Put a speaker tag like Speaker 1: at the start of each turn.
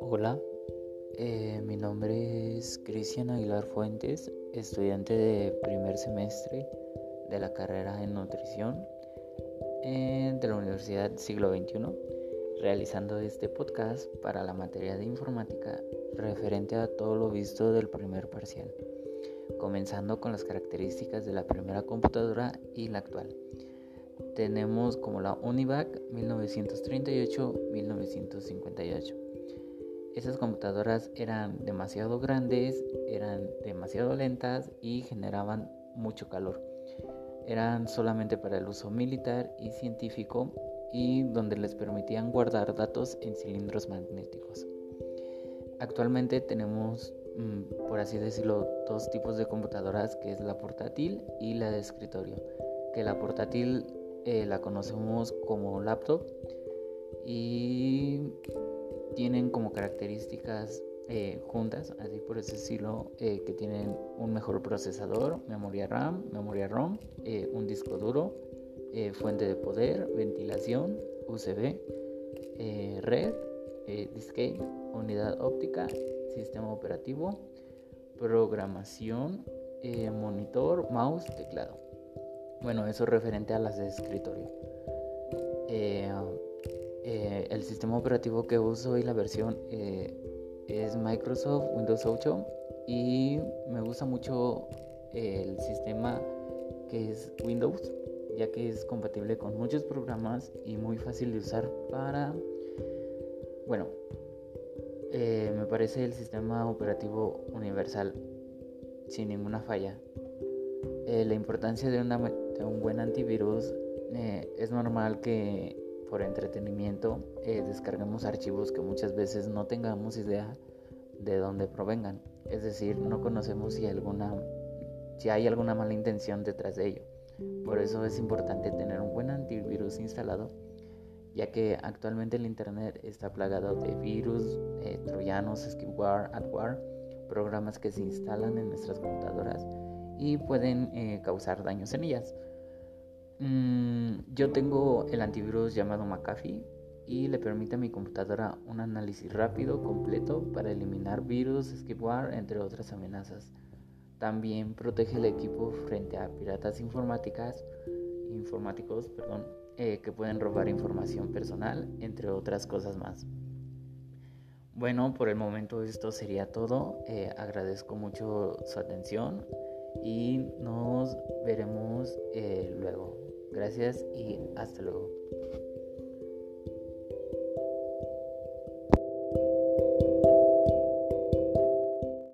Speaker 1: Hola, eh, mi nombre es Cristian Aguilar Fuentes, estudiante de primer semestre de la carrera en nutrición eh, de la Universidad Siglo XXI, realizando este podcast para la materia de informática referente a todo lo visto del primer parcial, comenzando con las características de la primera computadora y la actual. Tenemos como la UNIVAC 1938-1958 esas computadoras eran demasiado grandes, eran demasiado lentas y generaban mucho calor. Eran solamente para el uso militar y científico y donde les permitían guardar datos en cilindros magnéticos. Actualmente tenemos, mm, por así decirlo, dos tipos de computadoras, que es la portátil y la de escritorio. Que la portátil eh, la conocemos como laptop y tienen como características eh, juntas, así por ese estilo, eh, que tienen un mejor procesador, memoria RAM, memoria ROM, un disco duro, fuente de poder, ventilación, USB, red, disquete, unidad óptica, sistema operativo, programación, monitor, mouse, teclado. Bueno, eso referente a las de escritorio. Eh, el sistema operativo que uso y la versión eh, es Microsoft Windows 8 y me gusta mucho el sistema que es Windows ya que es compatible con muchos programas y muy fácil de usar para bueno eh, me parece el sistema operativo universal sin ninguna falla la importancia de, un buen antivirus es normal que por entretenimiento eh, descarguemos archivos que muchas veces no tengamos idea de dónde provengan. Es decir, no conocemos si, alguna, si hay alguna mala intención detrás de ello. Por eso es importante tener un buen antivirus instalado, ya que actualmente el Internet está plagado de virus, eh, troyanos, skimware, adware, programas que se instalan en nuestras computadoras y pueden eh, causar daños en ellas. Mm, yo tengo el antivirus llamado McAfee y le permite a mi computadora un análisis rápido, completo, para eliminar virus, skipware, entre otras amenazas. También protege el equipo frente a piratas informáticas, informáticos perdón, eh, que pueden robar información personal, entre otras cosas más. Bueno, por el momento esto sería todo. Eh, agradezco mucho su atención y nos veremos eh, luego. Gracias y hasta luego.